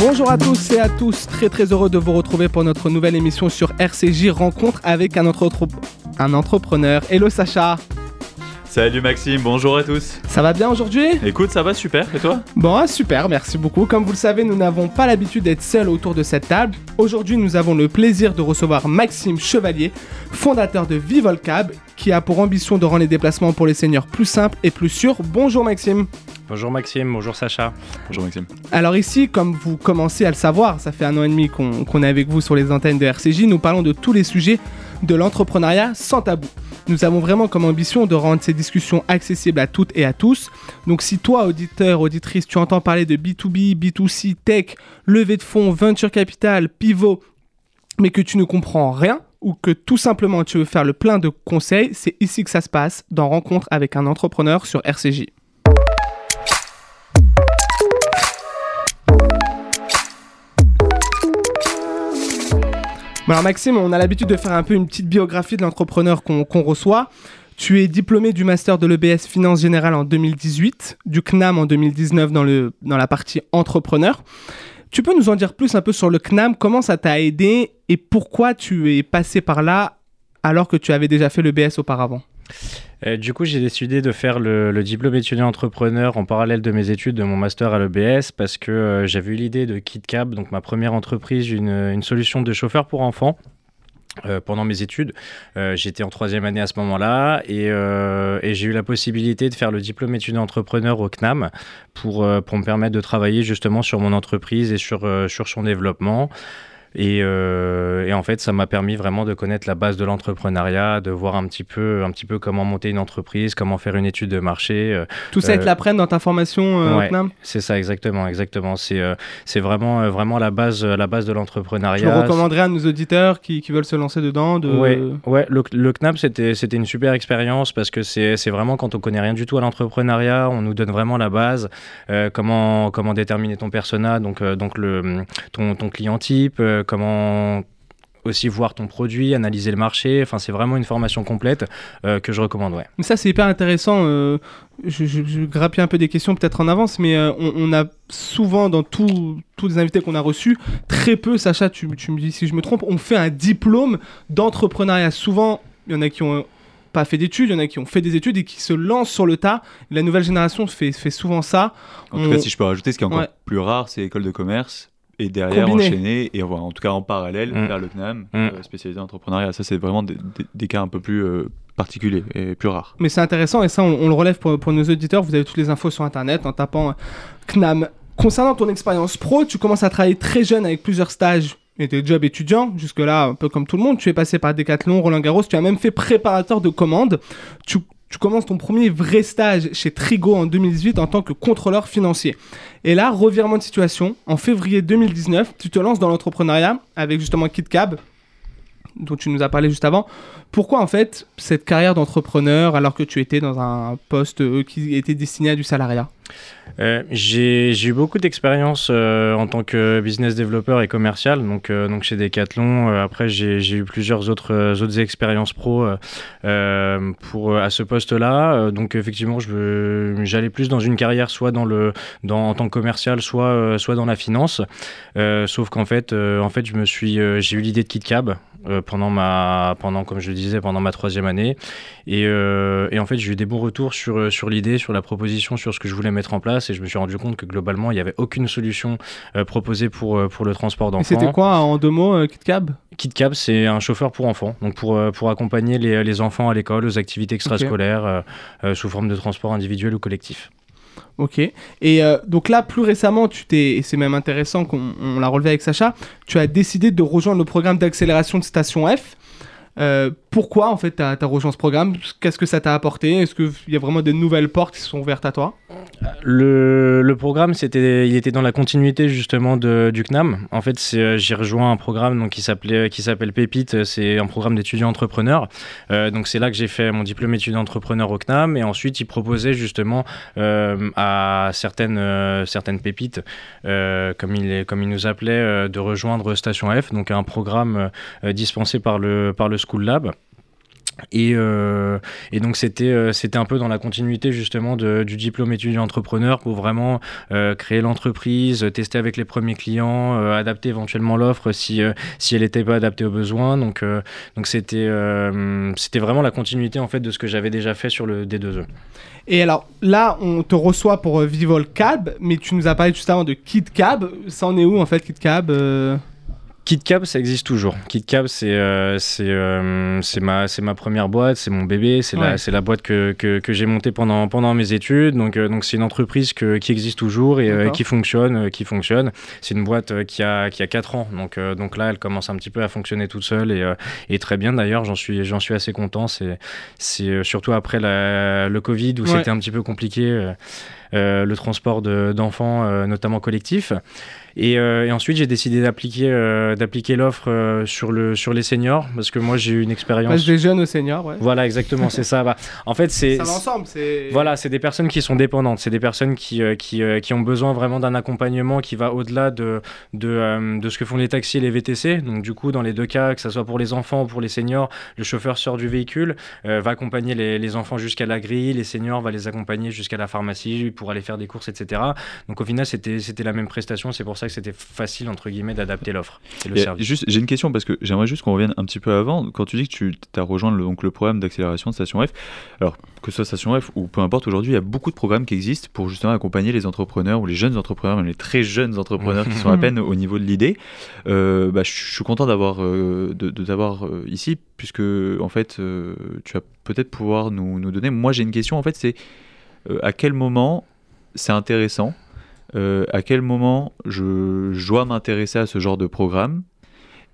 Bonjour à tous et à tous, très très heureux de vous retrouver pour notre nouvelle émission sur RCJ Rencontre avec un, entrepreneur. Hello Sacha Salut Maxime, bonjour à tous. Ça va bien aujourd'hui? Écoute, ça va super, et toi? Bon, ah, super, merci beaucoup. Comme vous le savez, nous n'avons pas l'habitude d'être seuls autour de cette table. Aujourd'hui, nous avons le plaisir de recevoir Maxime Chevalier, fondateur de Vivolcab, qui a pour ambition de rendre les déplacements pour les seigneurs plus simples et plus sûrs. Bonjour Maxime. Bonjour Maxime, bonjour Sacha. Bonjour Maxime. Alors ici, comme vous commencez à le savoir, ça fait un an et demi qu'on est avec vous sur les antennes de RCJ, nous parlons de tous les sujets de l'entrepreneuriat sans tabou. Nous avons vraiment comme ambition de rendre ces discussions accessibles à toutes et à tous. Donc si toi, auditeur, auditrice, tu entends parler de B2B, B2C, tech, levée de fonds, venture capital, pivot, mais que tu ne comprends rien, ou que tout simplement tu veux faire le plein de conseils, c'est ici que ça se passe, dans Rencontre avec un entrepreneur sur RCJ. Alors Maxime, on a l'habitude de faire un peu une petite biographie de l'entrepreneur qu'on reçoit. Tu es diplômé du master de l'EBS Finance Générale en 2018, du CNAM en 2019 dans, le, dans la partie entrepreneur. Tu peux nous en dire plus un peu sur le CNAM, comment ça t'a aidé et pourquoi tu es passé par là alors que tu avais déjà fait l'EBS auparavant? Euh, du coup, j'ai décidé de faire le, diplôme étudiant entrepreneur en parallèle de mes études de mon master à l'EBS parce que euh, j'avais eu l'idée de KitCab, donc ma première entreprise, une, solution de chauffeur pour enfants. Euh, pendant mes études. J'étais en troisième année à ce moment-là et, j'ai eu la possibilité de faire le diplôme étudiant entrepreneur au CNAM pour, me permettre de travailler justement sur mon entreprise et sur son développement. Euh, et, en fait, ça m'a permis vraiment de connaître la base de l'entrepreneuriat, de voir un petit peu, un petit peu comment monter une entreprise, comment faire une étude de marché. Euh, Tout ça, ils te euh, l'apprennent dans ta formation ouais, C'est ça, exactement, exactement. C'est c'est vraiment, vraiment la base, la base de l'entrepreneuriat. Tu recommanderais à nos auditeurs qui, qui veulent se lancer dedans de... Ouais, ouais le, le CNAP, c'était une super expérience parce que c'est vraiment quand on connaît rien du tout à l'entrepreneuriat, on nous donne vraiment la base, comment, comment déterminer ton persona, donc, donc le, ton, ton client type, comment aussi voir ton produit, analyser le marché. Enfin, c'est vraiment une formation complète euh, que je recommande. Ouais. Ça, c'est hyper intéressant. Euh, je, je, un peu des questions peut-être en avance, mais euh, on, a souvent dans tous les invités qu'on a reçus, très peu, Sacha, tu, tu, me dis si je me trompe, on fait un diplôme d'entrepreneuriat. Souvent, il y en a qui ont pas fait d'études, il y en a qui ont fait des études et qui se lancent sur le tas. La nouvelle génération fait, fait souvent ça. En tout cas, si je peux rajouter, ce qui est encore plus rare, c'est l'école de commerce et derrière enchaîner et en tout cas en parallèle mm. faire le CNAM mm. euh, spécialisé en entrepreneuriat. Ça, c'est vraiment des, cas un peu plus euh, particuliers et plus rares. Mais c'est intéressant et ça, on, le relève pour, nos auditeurs. Vous avez toutes les infos sur internet en tapant euh, CNAM. Concernant ton expérience pro, tu commences à travailler très jeune avec plusieurs stages et des jobs étudiants. Jusque-là, un peu comme tout le monde, tu es passé par Decathlon, Roland Garros, tu as même fait préparateur de commandes. Tu tu commences ton premier vrai stage chez Trigo en 2018 en tant que contrôleur financier. Et là, revirement de situation, en février 2019, tu te lances dans l'entrepreneuriat avec justement KitCab, dont tu nous as parlé juste avant. Pourquoi en fait cette carrière d'entrepreneur alors que tu étais dans un poste euh, qui était destiné à du salariat? Euh, j'ai eu beaucoup d'expérience euh, en tant que business développeur et commercial, donc, euh, donc chez Decathlon. après, j'ai eu plusieurs autres, autres expériences pro pour, à ce poste-là. donc, effectivement, j'allais plus dans une carrière soit dans le, dans, en tant que commercial, soit, soit dans la finance. sauf qu'en fait, en fait, je me suis, j'ai eu l'idée de KitCab. pendant ma pendant comme je le disais pendant ma troisième année et, et en fait j'ai eu des bons retours sur sur l'idée sur la proposition sur ce que je voulais mettre en place et je me suis rendu compte que globalement, il n'y avait aucune solution euh, proposée pour, euh, pour le transport d'enfants. c'était quoi en deux mots, euh, KitCab KitCab, c'est un chauffeur pour enfants, donc pour, pour accompagner les, les enfants à l'école, aux activités extrascolaires, sous forme de transport individuel ou collectif. Ok. Et donc là, plus récemment, tu t'es, et c'est même intéressant qu'on l'a relevé avec Sacha, tu as décidé de rejoindre le programme d'accélération de Station F. Euh, pourquoi en fait tu as, rejoint ce programme? Qu'est-ce que ça t'a apporté? Est-ce qu'il y a vraiment des nouvelles portes qui sont ouvertes à toi? Le, programme, c'était, il était dans la continuité justement de, du CNAM. En fait, euh, j'ai rejoint un programme donc, qui, s'appelle Pépite. C'est un programme d'étudiants entrepreneurs. Euh, donc c'est là que j'ai fait mon diplôme étudiant entrepreneur au CNAM. Et ensuite, il proposait justement à certaines, certaines pépites, comme, il, comme il nous appelait, de rejoindre Station F, donc un programme dispensé par le, par le School Lab. Et, euh, donc c'était euh, c'était un peu dans la continuité justement de, du diplôme étudiant entrepreneur pour vraiment euh, créer l'entreprise, tester avec les premiers clients, adapter éventuellement l'offre si, si elle n'était pas adaptée aux besoins. Donc donc c'était c'était vraiment la continuité en fait de ce que j'avais déjà fait sur le D2E. Et alors là, on te reçoit pour Vivol Cab, mais tu nous as parlé juste avant de Kid Cab. Ça en est où en fait, Kid Cab KitKab, ça existe toujours. KitKab, c'est euh, euh, c'est ma, ma première boîte, c'est mon bébé, c'est la, la boîte que, que, que j'ai montée pendant, pendant mes études. Donc euh, donc c'est une entreprise que, qui existe toujours et qui fonctionne. qui fonctionne. C'est une boîte qui a, qui a 4 ans. Donc, donc là, elle commence un petit peu à fonctionner toute seule et, et très bien d'ailleurs. J'en suis, suis assez content. C'est surtout après la, le Covid où c'était un petit peu compliqué. le transport d'enfants, notamment Euh, et, ensuite, j'ai décidé d'appliquer euh, d'appliquer l'offre euh, sur le sur les seniors parce que moi j'ai eu une expérience. des jeunes aux seniors, ouais. Voilà, exactement, c'est ça. Bah, en fait, c'est. Ça va ensemble, c'est. Voilà, c'est des personnes qui sont dépendantes, c'est des personnes qui qui, qui ont besoin vraiment d'un accompagnement qui va au-delà de de, de ce que font les taxis et les VTC. Donc du coup, dans les deux cas, que ce soit pour les enfants ou pour les seniors, le chauffeur sort du véhicule, va accompagner les, les enfants jusqu'à la grille, les seniors va les accompagner jusqu'à la pharmacie pour aller faire des courses, etc. Donc au final, c'était c'était la même prestation. C'est pour ça que c'était facile entre guillemets d'adapter l'offre Juste, j'ai une question parce que j'aimerais juste qu'on revienne un petit peu avant. Quand tu dis que tu as rejoint le, donc le programme d'accélération de Station F, alors que ce soit Station F ou peu importe, aujourd'hui il y a beaucoup de programmes qui existent pour justement accompagner les entrepreneurs ou les jeunes entrepreneurs, même les très jeunes entrepreneurs qui sont à peine au niveau de l'idée. Euh, bah, je suis content d'avoir euh, de, t'avoir euh, ici puisque en fait tu vas peut-être pouvoir nous, nous donner. Moi j'ai une question en fait, c'est à quel moment c'est intéressant euh, à quel moment je, dois m'intéresser à ce genre de programme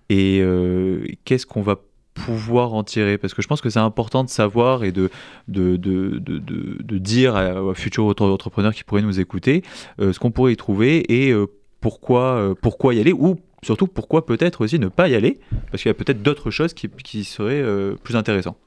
et euh, qu'est-ce qu'on va pouvoir en tirer? Parce que je pense que c'est important de savoir et de, de, de, de, dire à, futurs entrepreneurs qui pourraient nous écouter euh, ce qu'on pourrait y trouver et pourquoi, pourquoi y aller ou surtout pourquoi peut-être aussi ne pas y aller parce qu'il y a peut-être d'autres choses qui, qui seraient plus intéressantes.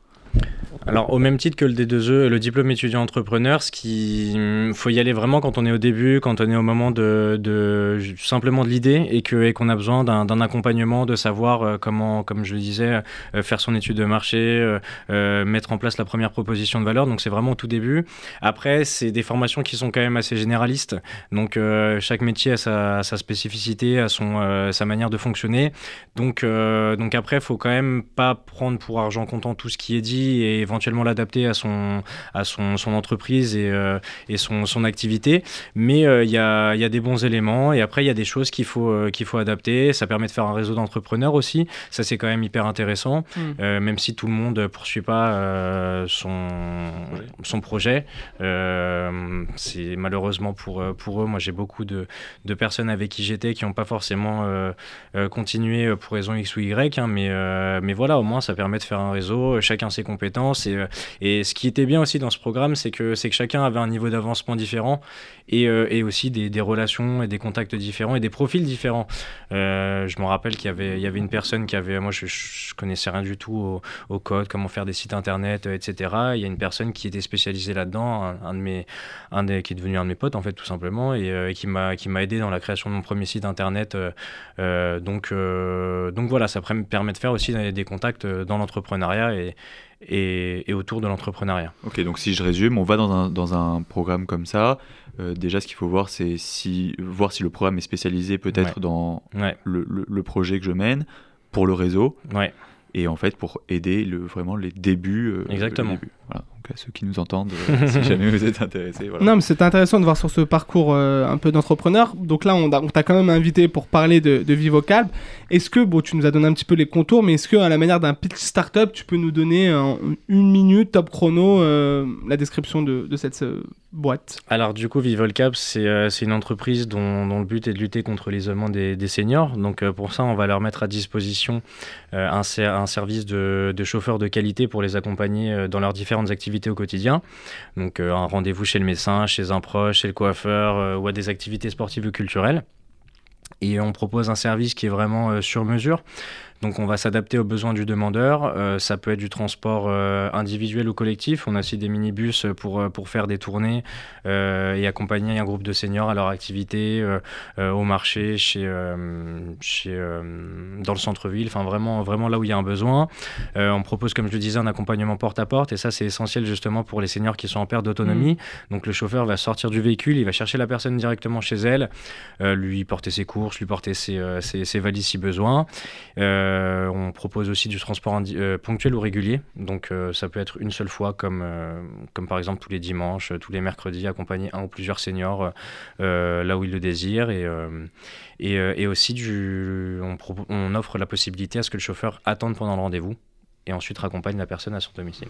Alors, au même titre que le D2E, le diplôme étudiant entrepreneur, ce qui mm, faut y aller vraiment quand on est au début, quand on est au moment de, simplement de l'idée et qu'on a besoin d'un accompagnement, de savoir euh, comment, comme je le disais, euh, faire son étude de marché, euh, mettre en place la première proposition de valeur. Donc, c'est vraiment au tout début. Après, c'est des formations qui sont quand même assez généralistes. Donc, chaque métier a sa, spécificité, a son, sa manière de fonctionner. Donc, donc après, faut quand même pas prendre pour argent comptant tout ce qui est dit et l'adapter à son, à son, son entreprise et, euh, et son, son, activité. Mais euh, il y, a, y, a, des bons éléments et après il y a des choses qu'il faut, euh, qu'il faut adapter. Ça permet de faire un réseau d'entrepreneurs aussi. Ça c'est quand même hyper intéressant, mm. même si tout le monde ne poursuit pas son, son projet. c'est malheureusement pour, pour eux. Moi j'ai beaucoup de, de, personnes avec qui j'étais qui n'ont pas forcément continué pour raison X ou Y, hein, mais, mais voilà, au moins ça permet de faire un réseau, chacun ses compétences euh, et, ce qui était bien aussi dans ce programme, c'est que, que chacun avait un niveau d'avancement différent et, euh, et aussi des, relations et des contacts différents et des profils différents. Euh, je me rappelle qu'il y avait, y avait une personne qui avait, moi je, je connaissais rien du tout au, code, comment faire des sites internet, etc. Il y a une personne qui était spécialisée là-dedans, un, qui est devenu un de mes potes en fait tout simplement et, m'a, qui m'a aidé dans la création de mon premier site internet. donc, donc voilà, ça permet de faire aussi des contacts dans l'entrepreneuriat et et, autour de l'entrepreneuriat. Ok, donc si je résume, on va dans un, dans un programme comme ça. Euh, déjà, ce qu'il faut voir, c'est si, voir si le programme est spécialisé peut-être dans Le, le, projet que je mène, pour le réseau. Ouais. Et en fait, pour aider le, vraiment les débuts. Euh, Exactement. Voilà à ceux qui nous entendent, euh, si jamais vous êtes intéressés. Non, mais c'est intéressant de voir sur ce parcours euh, un peu d'entrepreneur. Donc là, on, t'a quand même invité pour parler de, de VivoCalb. Est-ce que, bon, tu nous as donné un petit peu les contours, mais est-ce que, à la manière d'un pitch startup, tu peux nous donner en une minute, top chrono, euh, la description de, de cette boîte? Alors, du coup, VivoCalb, c'est une entreprise dont, dont, le but est de lutter contre l'isolement des, des, seniors. Donc, pour ça, on va leur mettre à disposition un, un, service de, de chauffeurs de qualité pour les accompagner dans leurs différentes activités au quotidien. Donc euh, un rendez-vous chez le médecin, chez un proche, chez le coiffeur euh, ou à des activités sportives ou culturelles. Et on propose un service qui est vraiment euh, sur mesure Donc on va s'adapter aux besoins du demandeur. ça peut être du transport individuel ou collectif. On a aussi des minibus pour, pour faire des tournées et accompagner un groupe de seniors à leur activité, au marché, chez, chez, dans le centre-ville, enfin vraiment, vraiment là où il y a un besoin. on propose, comme je le disais, un accompagnement porte à porte et ça c'est essentiel justement pour les seniors qui sont en perte d'autonomie. Mmh. Donc le chauffeur va sortir du véhicule, il va chercher la personne directement chez elle, euh, lui porter ses courses, lui porter ses, euh, valises si besoin. Euh, on propose aussi du transport ponctuel ou régulier, donc ça peut être une seule fois comme, comme par exemple tous les dimanches, tous les mercredis, accompagner un ou plusieurs seniors là où ils le désirent et, et, aussi du, on, offre la possibilité à ce que le chauffeur attende pendant le rendez-vous et ensuite raccompagne la personne à son domicile.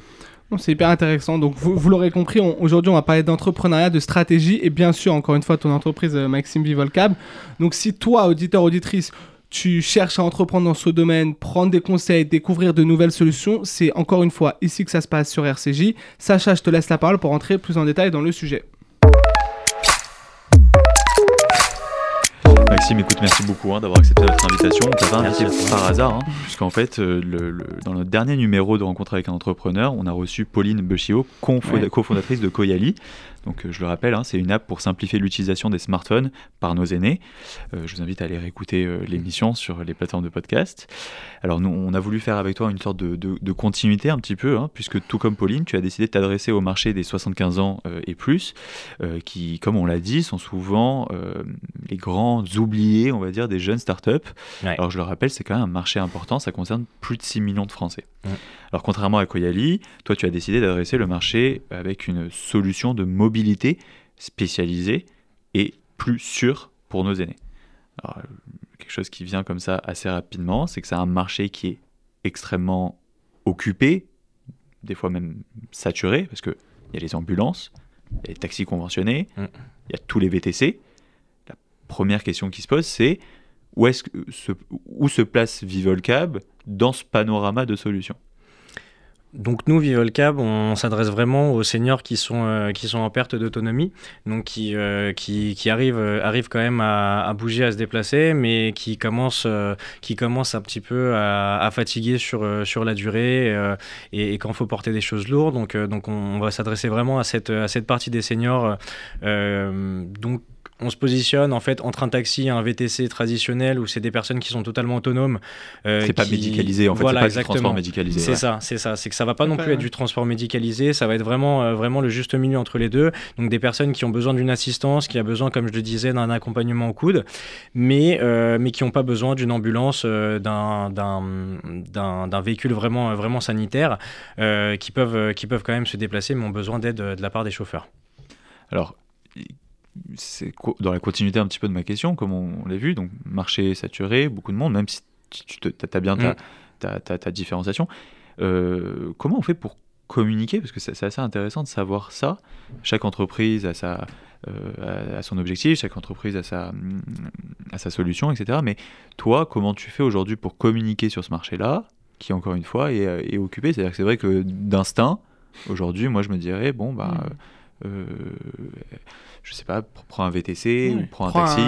C'est hyper intéressant. Donc, vous, vous l'aurez compris, aujourd'hui, on va parler d'entrepreneuriat, de stratégie et bien sûr, encore une fois, ton entreprise euh, Maxime Vivolcab. Donc, si toi, auditeur, auditrice, tu cherches à entreprendre dans ce domaine, prendre des conseils, découvrir de nouvelles solutions, c'est encore une fois ici que ça se passe sur RCJ. Sacha, je te laisse la parole pour entrer plus en détail dans le sujet. Maxime, écoute, merci beaucoup hein, d'avoir accepté notre invitation. On t'a pas invité par hasard, hein, puisqu'en fait, euh, le, dans notre dernier numéro de Rencontre avec un entrepreneur, on a reçu Pauline Bechio, cofondatrice de Koyali. Donc, euh, je le rappelle, hein, c'est une app pour simplifier l'utilisation des smartphones par nos aînés. Euh, je vous invite à aller réécouter l'émission sur les plateformes de podcast. Alors, nous, on a voulu faire avec toi une sorte de, continuité un petit peu, puisque tout comme Pauline, tu as décidé de t'adresser au marché des 75 ans et plus, qui, comme on l'a dit, sont souvent les grands oubliés, on va dire, des jeunes startups. Alors je le rappelle, c'est quand même un marché important, ça concerne plus de 6 millions de Français. Alors contrairement à Koyali, toi tu as décidé d'adresser le marché avec une solution de mobilité spécialisée et plus sûre pour nos aînés. Alors, quelque chose qui vient comme ça assez rapidement, c'est que c'est un marché qui est extrêmement occupé, des fois même saturé, parce qu'il y a les ambulances, il y a les taxis conventionnés, mm. il y a tous les VTC, première question qui se pose, c'est où, est-ce que se, où se place Vivolcab dans ce panorama de solutions? Donc nous, Vivolcab, on s'adresse vraiment aux seniors qui sont, euh, qui sont en perte d'autonomie, donc qui, euh, qui, qui, arrivent, euh, quand même à, bouger, à se déplacer, mais qui commencent, qui un petit peu à, fatiguer sur, sur la durée et, quand il faut porter des choses lourdes. Donc, donc on, va s'adresser vraiment à cette, à cette partie des seniors donc on se positionne en fait entre un taxi et un VTC traditionnel où c'est des personnes qui sont totalement autonomes. Euh, c'est pas médicalisé en fait, c'est pas du transport médicalisé. C'est ça, c'est ça. C'est que ça va pas non plus être du transport médicalisé, ça va être vraiment, euh, vraiment le juste milieu entre les deux. Donc des personnes qui ont besoin d'une assistance, qui a besoin, comme je le disais, d'un accompagnement au coude, mais, euh, mais qui n'ont pas besoin d'une ambulance, d'un, d'un, véhicule vraiment, vraiment sanitaire, qui, peuvent, qui peuvent quand même se déplacer, mais ont besoin d'aide de la part des chauffeurs. Alors, c'est dans la continuité un petit peu de ma question, comme on, l'a vu, donc marché saturé, beaucoup de monde, même si tu as bien ta, mm. ta, ta, différenciation. Euh, comment on fait pour communiquer? Parce que c'est assez intéressant de savoir ça. Chaque entreprise a, sa, euh, son objectif, chaque entreprise a sa, a sa solution, etc. Mais toi, comment tu fais aujourd'hui pour communiquer sur ce marché-là, qui encore une fois est, est occupé? C'est-à-dire que c'est vrai que d'instinct, aujourd'hui, moi je me dirais, bon, bah. Mm. Euh, je sais pas, prends un VTC ou prends un taxi.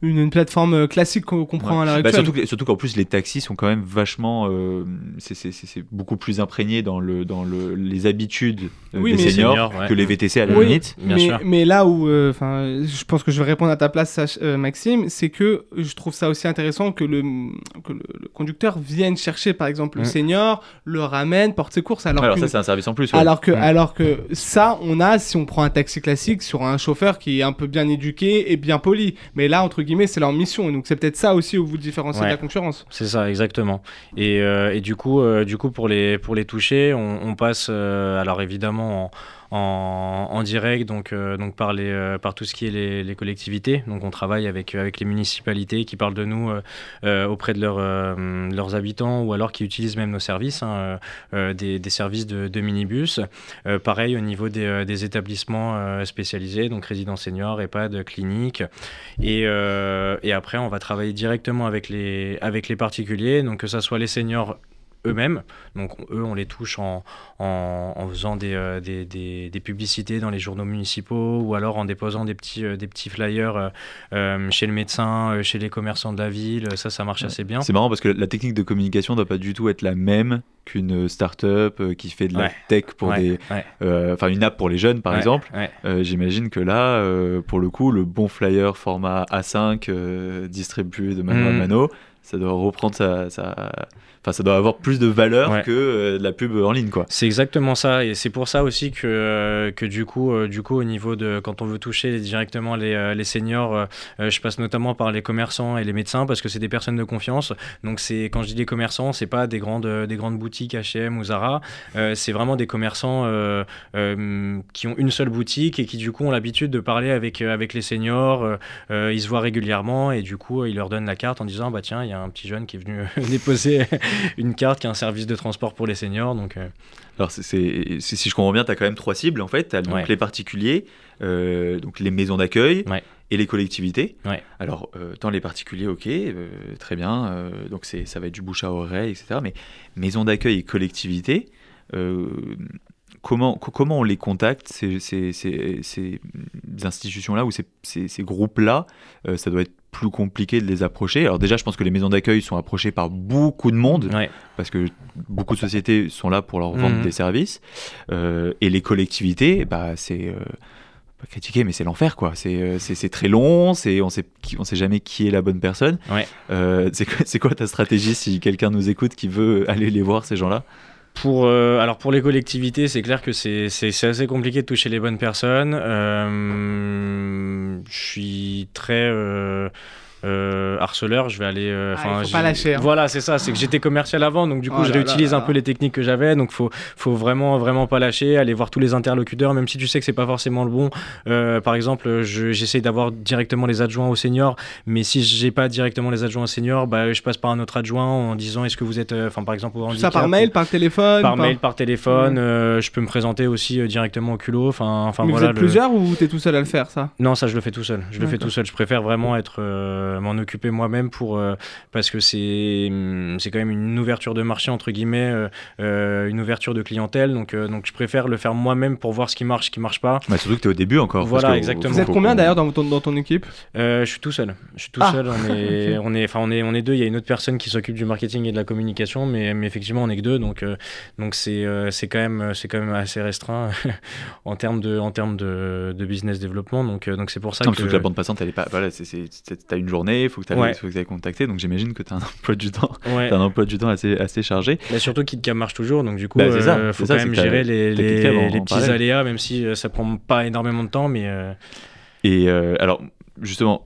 une, plateforme euh, classique qu'on prend à la bah, surtout, surtout qu'en plus, les taxis sont quand même vachement. Euh, c'est beaucoup plus imprégné dans, le, dans le, les habitudes euh, des seniors, que les VTC à la limite. mais, mais, là où. enfin je pense que je vais répondre à ta place, Maxime, c'est que je trouve ça aussi intéressant que le, que le, conducteur vienne chercher, par exemple, le senior, le ramène, porte ses courses. Alors, alors ça, c'est un service en plus. Alors, que, alors que ça, on a, si on prend un taxi classique sur un chauffeur qui est un peu bien éduqué et bien poli. Mais là, entre guillemets, c'est leur mission. Donc c'est peut-être ça aussi où vous différenciez de la concurrence. C'est ça, exactement. Et, euh, et, du coup, euh, du coup pour, les, pour les toucher, on, on passe, euh, alors évidemment, en en, direct, donc, euh, donc par, les, euh, par tout ce qui est les, collectivités. Donc on travaille avec, avec les municipalités qui parlent de nous euh, auprès de leurs habitants ou alors qui utilisent même nos services, hein, des, services de, minibus. pareil au niveau des, des établissements spécialisés, donc résidents seniors, EHPAD, cliniques. Et, et après, on va travailler directement avec les, avec les particuliers, donc que ce soit les seniors eux-mêmes. Donc eux, on les touche en, en, faisant des, des, des, publicités dans les journaux municipaux ou alors en déposant des petits, des petits flyers chez le médecin, chez les commerçants de la ville. Ça, ça marche assez bien. C'est marrant parce que la technique de communication ne doit pas du tout être la même qu'une start-up qui fait de la tech pour des... Enfin, une app pour les jeunes, par exemple. J'imagine que là, pour le coup, le bon flyer format A5 distribué de mano à mmh. mano, ça doit reprendre sa, Enfin, ça doit avoir plus de valeur que euh, la pub en ligne, quoi. C'est exactement ça, et c'est pour ça aussi que, euh, que du coup, euh, du coup, au niveau de quand on veut toucher directement les, les seniors, je passe notamment par les commerçants et les médecins parce que c'est des personnes de confiance. Donc c'est quand je dis des commerçants, c'est pas des grandes, des grandes boutiques H&M ou Zara, c'est vraiment des commerçants qui ont une seule boutique et qui du coup ont l'habitude de parler avec avec les seniors. ils se voient régulièrement et du coup ils leur donnent la carte en disant bah tiens il y a un petit jeune qui est venu déposer une carte qui a un service de transport pour les seniors. Donc, euh. Alors, c'est, si je comprends bien, tu as quand même trois cibles en fait. Tu as donc les particuliers, euh, donc les maisons d'accueil et les collectivités. Alors, euh, tant les particuliers, ok, très bien, donc ça va être du bouche à oreille, etc. Mais maisons d'accueil et collectivités, comment, comment on les contacte, ces, ces, ces, institutions-là ou ces, groupes-là? Ça doit être plus compliqué de les approcher. Alors déjà, je pense que les maisons d'accueil sont approchées par beaucoup de monde, parce que beaucoup de sociétés sont là pour leur vendre mhm. des services. Euh, et les collectivités, bah, c'est... Euh, pas critiquer, mais c'est l'enfer, quoi. C'est, euh, c'est, très long, c'est, on sait, on sait jamais qui est la bonne personne. c'est quoi ta stratégie si quelqu'un nous écoute qui veut aller les voir, ces gens-là? Pour, alors pour les collectivités, c'est clair que c'est, assez compliqué de toucher les bonnes personnes. je suis très euh, harceleur, je vais aller. Euh, ah, faut pas lâcher. Hein. Voilà, c'est ça. C'est que j'étais commercial avant, donc du coup, oh je réutilise un peu les techniques que j'avais. Donc, faut, faut vraiment, vraiment pas lâcher. Aller voir tous les interlocuteurs, même si tu sais que c'est pas forcément le bon. Euh, par exemple, j'essaie d'avoir directement les adjoints au senior, mais si j'ai pas directement les adjoints au senior, bah, je passe par un autre adjoint en disant est-ce que vous êtes, enfin, par exemple, Ça par mail, par téléphone. Par, mail, par téléphone. je peux me présenter aussi directement au culot. Enfin, enfin Vous êtes plusieurs ou t'es tout seul à le faire, ça? Non, ça je le fais tout seul. Je le fais tout seul. Je préfère vraiment être m'en occuper moi-même pour euh, parce que c'est hum, c'est quand même une ouverture de marché entre guillemets, euh, euh, une ouverture de clientèle. Donc donc je préfère le faire moi-même pour voir ce qui marche, ce qui marche pas. Bah, surtout que tu es au début encore. Voilà, exactement. Vous êtes combien d'ailleurs dans ton, dans ton équipe? Je suis tout seul. Je suis tout ah. seul. On est on est enfin on est on est deux. Il y a une autre personne qui s'occupe du marketing et de la communication, mais, mais effectivement on est que deux. Donc donc c'est c'est quand même c'est quand même assez restreint en termes de en termes de, de business développement. Donc donc c'est pour ça que, la bande passante elle est pas voilà c'est t'as une journée, il faut que tu ouais. que contacté, donc j'imagine que tu as un emploi du temps, as un emploi du temps assez, assez chargé. Mais surtout KitKam marche toujours, donc du coup, il bah, euh, faut quand même gérer les, les, petits aléas, même si euh, ça prend pas énormément de temps, mais. Euh, Et alors, justement,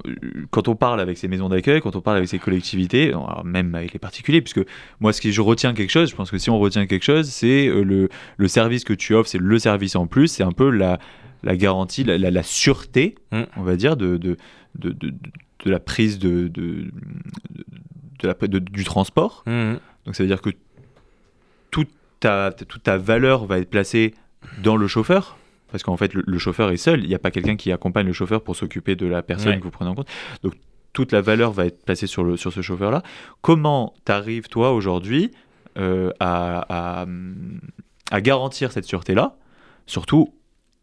quand on parle avec ces maisons d'accueil, quand on parle avec ces collectivités, même avec les particuliers, puisque moi, ce que je retiens quelque chose, je pense que si on retient quelque chose, c'est le, le service que tu offres, c'est le service en plus, c'est un peu la, la garantie, la, la, sûreté, mm. on va dire, de, de, de, de de la prise de, de, de, la, du transport. Mmh. Donc ça veut dire que toute ta, toute ta valeur va être placée dans le chauffeur. Parce qu'en fait, le, chauffeur est seul. Il n'y a pas quelqu'un qui accompagne le chauffeur pour s'occuper de la personne que vous prenez en compte. Donc toute la valeur va être placée sur, le, sur ce chauffeur-là. Comment t'arrives, toi, aujourd'hui, euh, à, à, à, garantir cette sûreté-là? Surtout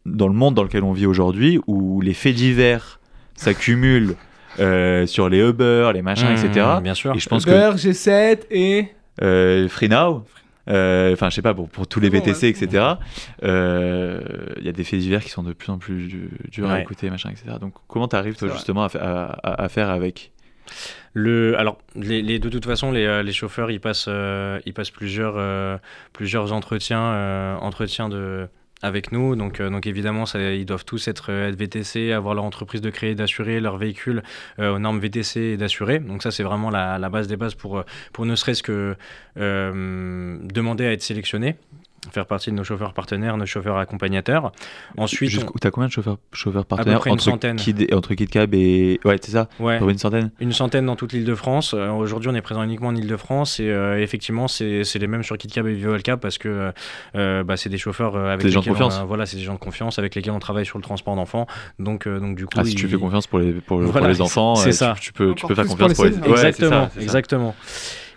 dans le monde dans lequel on vit aujourd'hui, où les faits divers s'accumulent euh, sur les Uber, les machins, etc. Bien sûr. Et je pense Uber, G7 et. Euh, FreeNow. Euh, enfin, je sais pas, pour, pour tous les VTC, etc. Il y a des faits divers qui sont de plus en plus durs à écouter, machin, etc. Donc, comment tu arrives, toi, justement, à, à, faire avec? Le, alors, les, de toute façon, les, les chauffeurs, ils passent, ils passent plusieurs, plusieurs entretiens, entretiens de, avec nous. Donc, euh, donc évidemment, ils doivent tous être, euh, VTC, avoir leur entreprise de créer, d'assurer leur véhicule euh, aux normes VTC et d'assurer. Donc ça, c'est vraiment la, la, base des bases pour, pour ne serait-ce que demander à être sélectionné faire partie de nos chauffeurs partenaires, nos chauffeurs accompagnateurs. Ensuite, tu as combien de chauffeurs, chauffeurs partenaires entre, une centaine. entre KidCab et ouais, c'est ça. Ouais. Une centaine. Une centaine dans toute l'île-de-France. Euh, aujourd'hui, on est présent uniquement en île-de-France et euh, effectivement, c'est les mêmes sur KidCab et VivoCab parce que euh, bah, c'est des chauffeurs avec des gens de confiance. voilà, c'est des gens de confiance avec lesquels on travaille sur le transport d'enfants. Donc, donc du coup, ah, si tu fais confiance pour les pour, les enfants, c'est ça. Tu, peux tu peux faire confiance pour les, exactement, exactement.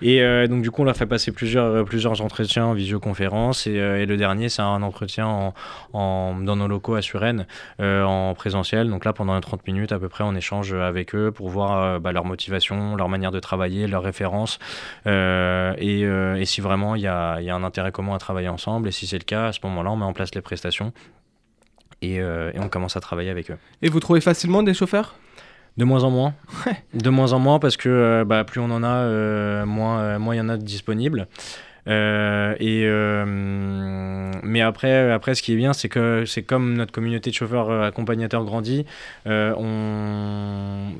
Et donc du coup, on leur fait passer plusieurs, plusieurs entretiens en visioconférence. Et, et le dernier, c'est un entretien en, dans nos locaux à Suresnes, en présentiel. Donc là, pendant 30 minutes à peu près, on échange avec eux pour voir bah, leur motivation, leur manière de travailler, leurs références. Et, si vraiment il y a, un intérêt commun à travailler ensemble. Et si c'est le cas, à ce moment-là, on met en place les prestations euh, et, on commence à travailler avec eux. Et vous trouvez facilement des chauffeurs? De moins en moins. De moins en moins parce que euh, bah, plus on en a, euh, moins il y en a de disponibles. et mais après, après, ce qui est bien, c'est que c'est comme notre communauté de chauffeurs accompagnateurs grandit, on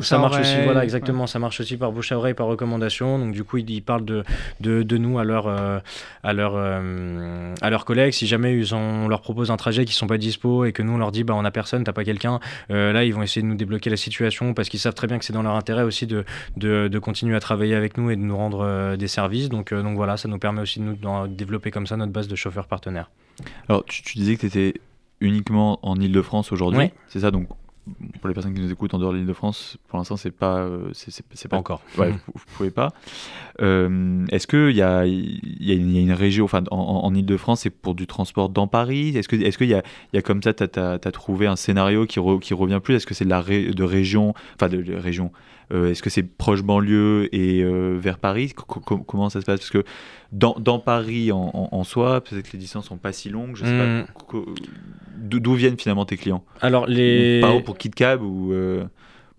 ça marche aussi, voilà, exactement. Ça marche aussi par bouche à oreille, par recommandation. Donc, du coup, ils, parlent de, de, de, nous à, leur, euh, à, leur, euh, à leurs collègues. Si jamais ils ont, on leur propose un trajet qui sont pas dispo et que nous, on leur dit, bah, on a personne, t'as pas quelqu'un, euh, là, ils vont essayer de nous débloquer la situation parce qu'ils savent très bien que c'est dans leur intérêt aussi de, de, de, continuer à travailler avec nous et de nous rendre des services. Donc, donc, voilà, ça nous permet aussi de, nous, de développer comme ça notre base de chauffeurs partenaires. Alors, tu, tu disais que tu étais uniquement en Ile-de-France aujourd'hui. C'est ça, donc pour les personnes qui nous écoutent en dehors de l'île de France, pour l'instant, c'est pas, euh, c'est, pas encore. Ouais, vous, ne pouvez pas. Euh, est-ce qu'il y a, y, a une région, enfin, en, en Ile-de-France, c'est pour du transport dans Paris? Est-ce que, est-ce qu'il y a, y a comme ça, tu as, trouvé un scénario qui, qui revient plus? Est-ce que c'est de la de région, enfin, de région euh, est-ce que c'est proche banlieue et euh, vers Paris? Comment ça se passe? Parce que dans, dans Paris en, soi, peut-être que les distances sont pas si longues. Je sais pas. Hmm. D'où viennent finalement tes clients? Alors les. Par exemple pour KitKab ou euh,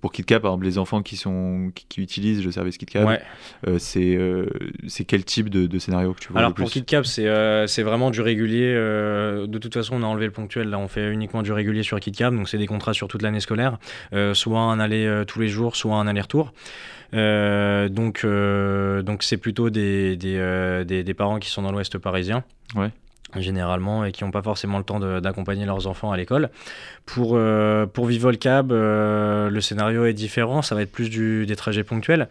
pour KitKat, par exemple, les enfants qui, sont, qui, utilisent le service KitKat, euh, c'est, euh, c'est quel type de, scénario que tu vois Alors pour KitKat, c'est, euh, c'est vraiment du régulier. de toute façon, on a enlevé le ponctuel. Là, on fait uniquement du régulier sur KitKat. Donc, c'est des contrats sur toute l'année scolaire. soit un aller tous les jours, soit un aller-retour. donc, donc c'est plutôt des, des, des, des, parents qui sont dans l'ouest parisien. Ouais généralement et qui n'ont pas forcément le temps d'accompagner leurs enfants à l'école. Pour, euh, pour Vivolcab, euh, le scénario est différent, ça va être plus du, des trajets ponctuels.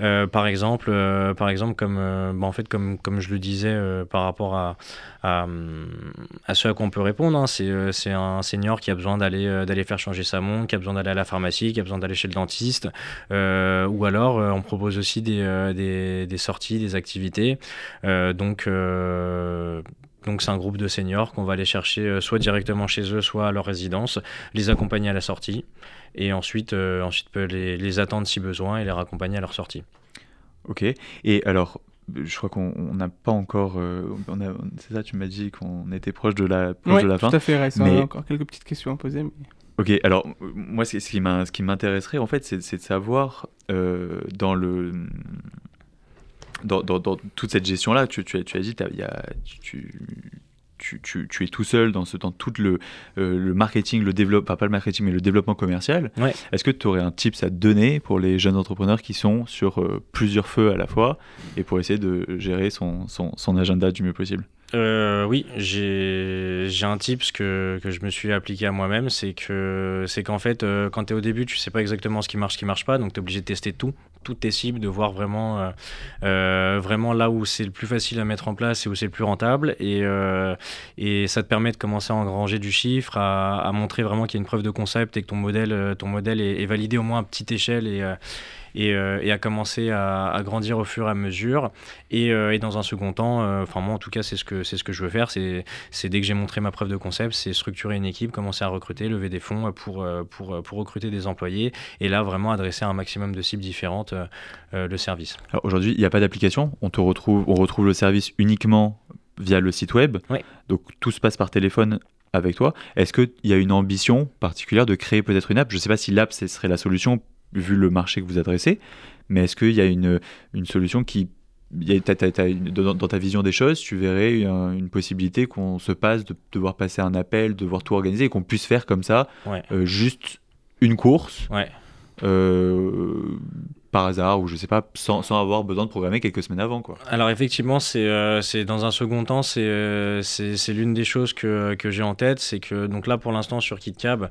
Euh, par exemple, euh, par exemple comme, bah, en fait, comme, comme je le disais par rapport à, à, à, ce à quoi on peut répondre, hein, c'est un senior qui a besoin d'aller d'aller faire changer sa montre, qui a besoin d'aller à la pharmacie, qui a besoin d'aller chez le dentiste, ou alors on propose aussi des, des, des sorties, des activités. donc donc c'est un groupe de seniors qu'on va aller chercher euh, soit directement chez eux, soit à leur résidence, les accompagner à la sortie, et ensuite, euh, ensuite peut les, les, attendre si besoin et les raccompagner à leur sortie. Ok. Et alors, je crois qu'on n'a pas encore. Euh, c'est ça, tu m'as dit qu'on était proche de la, proche de la fin. Tout à fait, il mais... encore quelques petites questions à poser. Ok, alors moi, ce qui m'intéresserait, en fait, c'est de savoir dans le dans, toute cette gestion-là, tu, tu, as, tu as dit, y a, tu, tu, tu, es tout seul dans, ce, dans tout le, euh, le marketing, le développement, pas le marketing, mais le développement commercial. Est-ce que tu aurais un tips à donner pour les jeunes entrepreneurs qui sont sur euh, plusieurs feux à la fois et pour essayer de gérer son, son, son agenda du mieux possible? Euh, oui, j'ai un tips que, que je me suis appliqué à moi-même, c'est que c'est qu'en fait, quand tu es au début, tu sais pas exactement ce qui marche, ce qui marche pas, donc tu es obligé de tester tout toutes tes cibles, de voir vraiment, euh, euh, vraiment là où c'est le plus facile à mettre en place et où c'est le plus rentable. Et, euh, et ça te permet de commencer à engranger du chiffre, à, montrer vraiment qu'il y a une preuve de concept et que ton modèle, ton modèle est, validé au moins à petite échelle et, euh, et à commencer à, grandir au fur et à mesure. Et, euh, et dans un second temps, euh, enfin moi en tout cas c'est ce que c'est ce que je veux faire, c'est dès que j'ai montré ma preuve de concept, c'est structurer une équipe, commencer à recruter, lever des fonds pour pour pour recruter des employés et là vraiment adresser à un maximum de cibles différentes le service. Aujourd'hui, il n'y a pas d'application, on te retrouve on retrouve le service uniquement via le site web. Donc tout se passe par téléphone avec toi. Est-ce qu'il y a une ambition particulière de créer peut-être une app? Je ne sais pas si l'app serait la solution vu le marché que vous adressez, mais est-ce qu'il y a une, une solution qui dans, ta vision des choses, tu verrais une, possibilité qu'on se passe de devoir passer un appel, de devoir tout organiser et qu'on puisse faire comme ça, euh, juste une course, euh, par hasard ou je sais pas, sans, sans, avoir besoin de programmer quelques semaines avant. Quoi. Alors effectivement, c'est euh, dans un second temps, c'est c'est l'une des choses que, que j'ai en tête, c'est que donc là pour l'instant sur KitKab,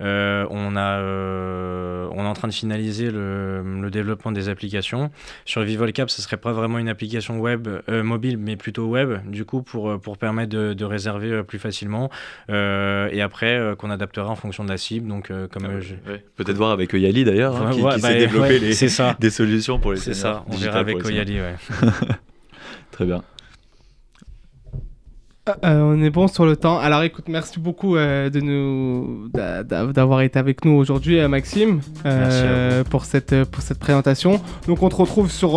euh, on, a, euh, on est en train de finaliser le, développement des applications. Sur Vivolcap, ce serait pas vraiment une application web euh, mobile, mais plutôt web, du coup, pour, pour permettre de, réserver plus facilement. et après, qu'on adaptera en fonction de la cible. Donc, comme ah Peut-être voir avec Yali d'ailleurs, hein, qui, s'est bah, développé les, ça. Des solutions pour les C'est ça, on verra avec Oyali, ouais. Très bien. Euh, on est bon sur le temps. Alors écoute, merci beaucoup euh, de nous d'avoir été avec nous aujourd'hui, euh, Maxime, pour cette pour cette présentation. Donc on te retrouve sur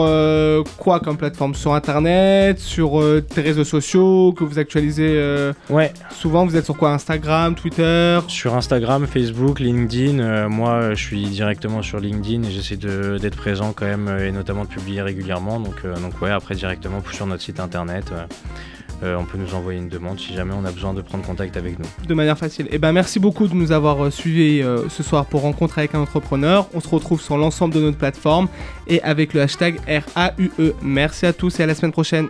quoi comme plateforme? Sur Internet, sur tes réseaux sociaux que vous actualisez. ouais. Souvent, vous êtes sur quoi? Instagram, Twitter? Sur Instagram, Facebook, LinkedIn. moi, je suis directement sur LinkedIn et j'essaie d'être présent quand même et notamment de publier régulièrement. Donc donc ouais, après directement sur notre site internet. Euh, on peut nous envoyer une demande si jamais on a besoin de prendre contact avec nous. De manière facile. Eh ben merci beaucoup de nous avoir euh, suivis euh, ce soir pour rencontrer avec un entrepreneur. On se retrouve sur l'ensemble de notre plateforme et avec le hashtag RAUE. Merci à tous et à la semaine prochaine.